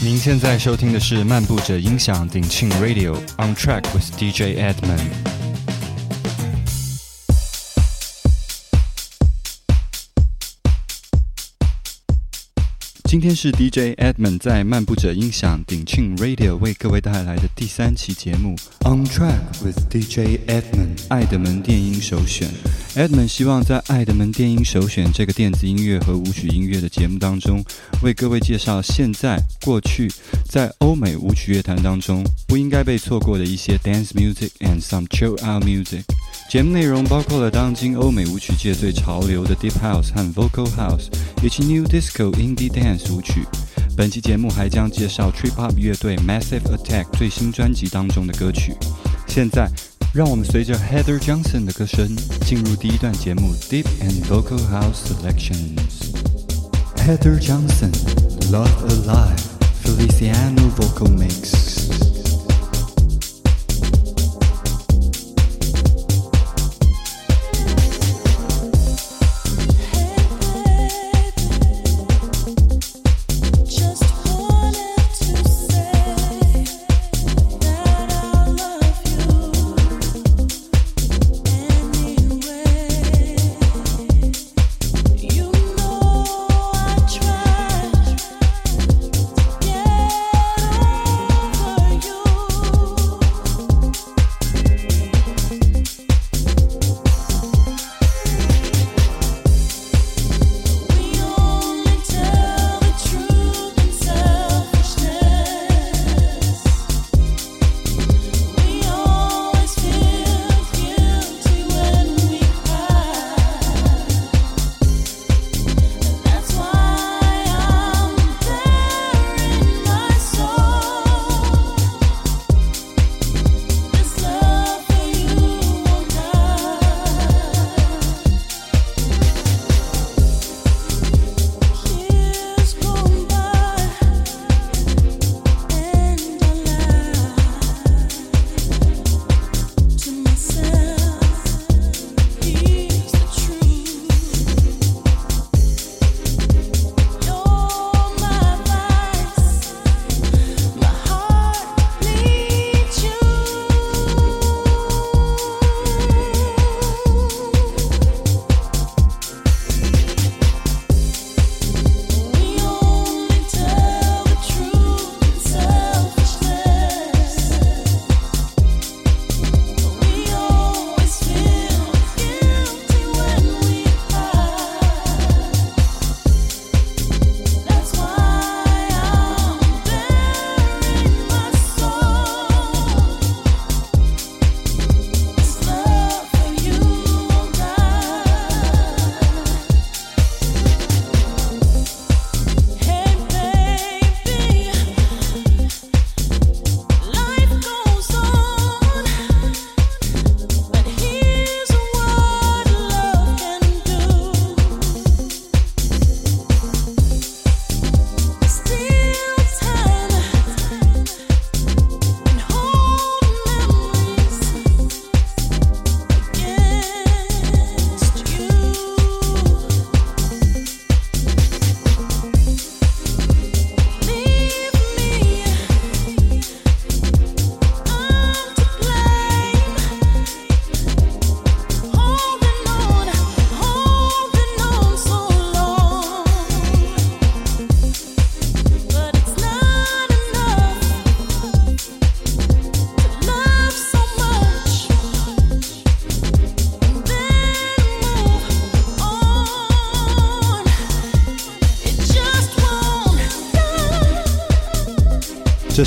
您现在收听的是漫步者音响鼎庆 Radio On Track with DJ Edmund。今天是 DJ Edmund 在漫步者音响鼎庆 Radio 为各位带来的第三期节目 On Track with DJ Edmund 爱德门电音首选。Edmund 希望在爱德门电音首选这个电子音乐和舞曲音乐的节目当中，为各位介绍现在、过去在欧美舞曲乐坛当中不应该被错过的一些 dance music and some chill out music。节目内容包括了当今欧美舞曲界最潮流的 Deep House 和 Vocal House，以及 New Disco、Indie Dance 俗曲。本期节目还将介绍 Trip Hop 乐队 Massive Attack 最新专辑当中的歌曲。现在，让我们随着 Heather Johnson 的歌声进入第一段节目 Deep and Vocal House Selections。Heather Johnson, Love Alive, Feliciano Vocal Mix。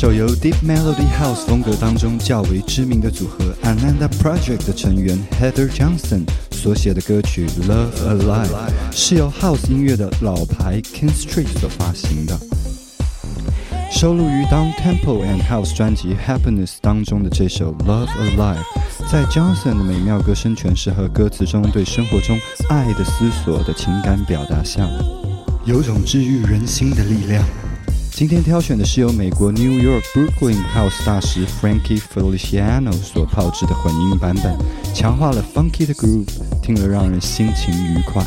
首由 Deep Melody House 风格当中较为知名的组合 Ananda Project 的成员 Heather Johnson 所写的歌曲 Love Alive 是由 House 音乐的老牌 King Street 所发行的，收录于当 Temple and House 专辑 Happiness 当中的这首 Love Alive，在 Johnson 的美妙歌声诠释和歌词中对生活中爱的思索的情感表达下，有种治愈人心的力量。今天挑选的是由美国 New York Brooklyn House 大师 Frankie Feliciano 所炮制的混音版本，强化了 Funky 的 groove，听了让人心情愉快。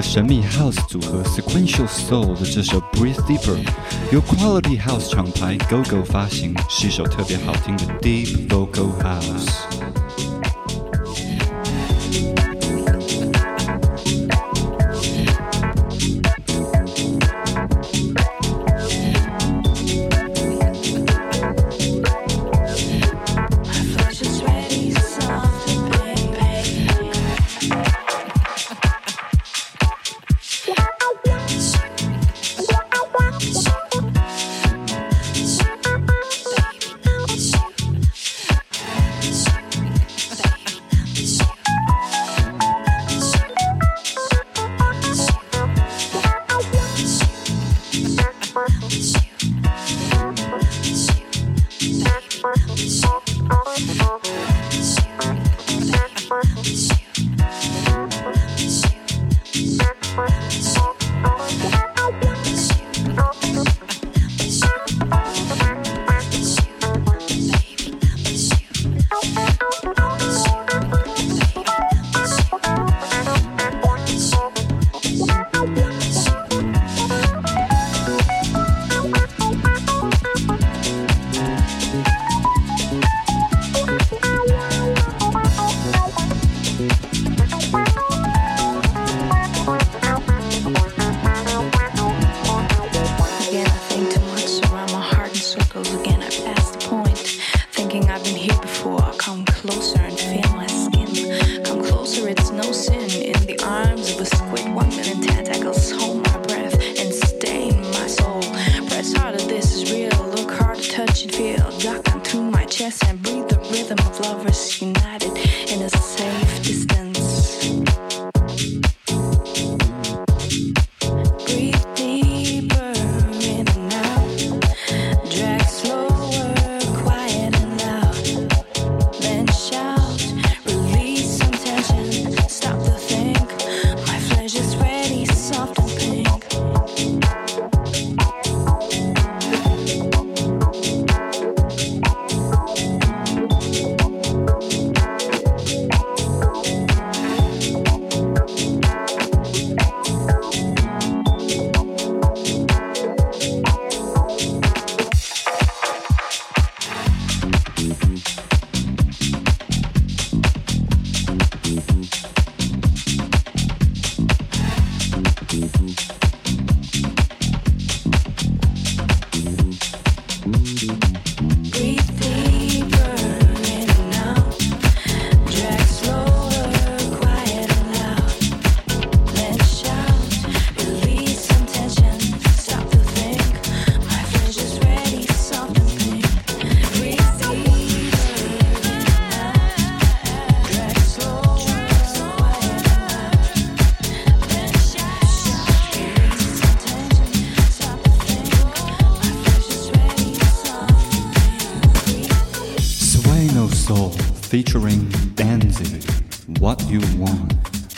House 组合 Sequential Soul 的这首 Breathe Deeper，由 Quality House 厂牌 Go Go 发行，是一首特别好听的 Deep Vocal House。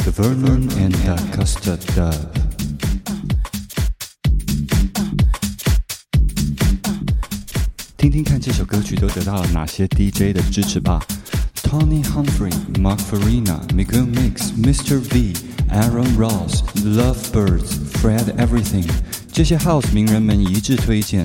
The Vernon and the Custard Dove. 听听看这首歌曲都得到了哪些 DJ 的支持吧。Tony Humphrey、Mark Farina、Miguel Mix、Mr. V、Aaron Ross、Lovebirds、Fred Everything，这些 House 名人们一致推荐。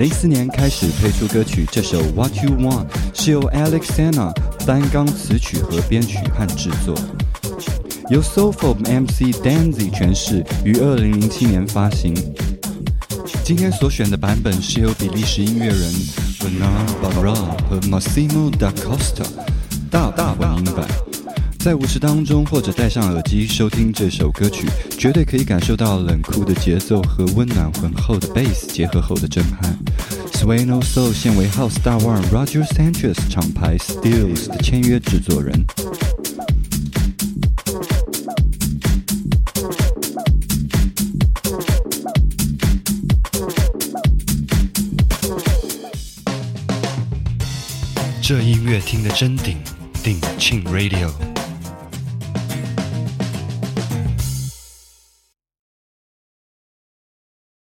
零四年开始推出歌曲，这首 What You Want 是由 Alexander 单钢词曲和编曲和制作，由 Sofa MC Danzy 诠释，于二零零七年发行。今天所选的版本是由比利时音乐人 Bernard Barra 和 Massimo da Costa 大大混音版。在舞池当中，或者戴上耳机收听这首歌曲，绝对可以感受到冷酷的节奏和温暖浑厚的 bass 结合后的震撼。Sway No Soul 现为 House 大腕 Roger Sanchez 厂牌 Steels 的签约制作人。这音乐听的真顶，顶庆 Radio。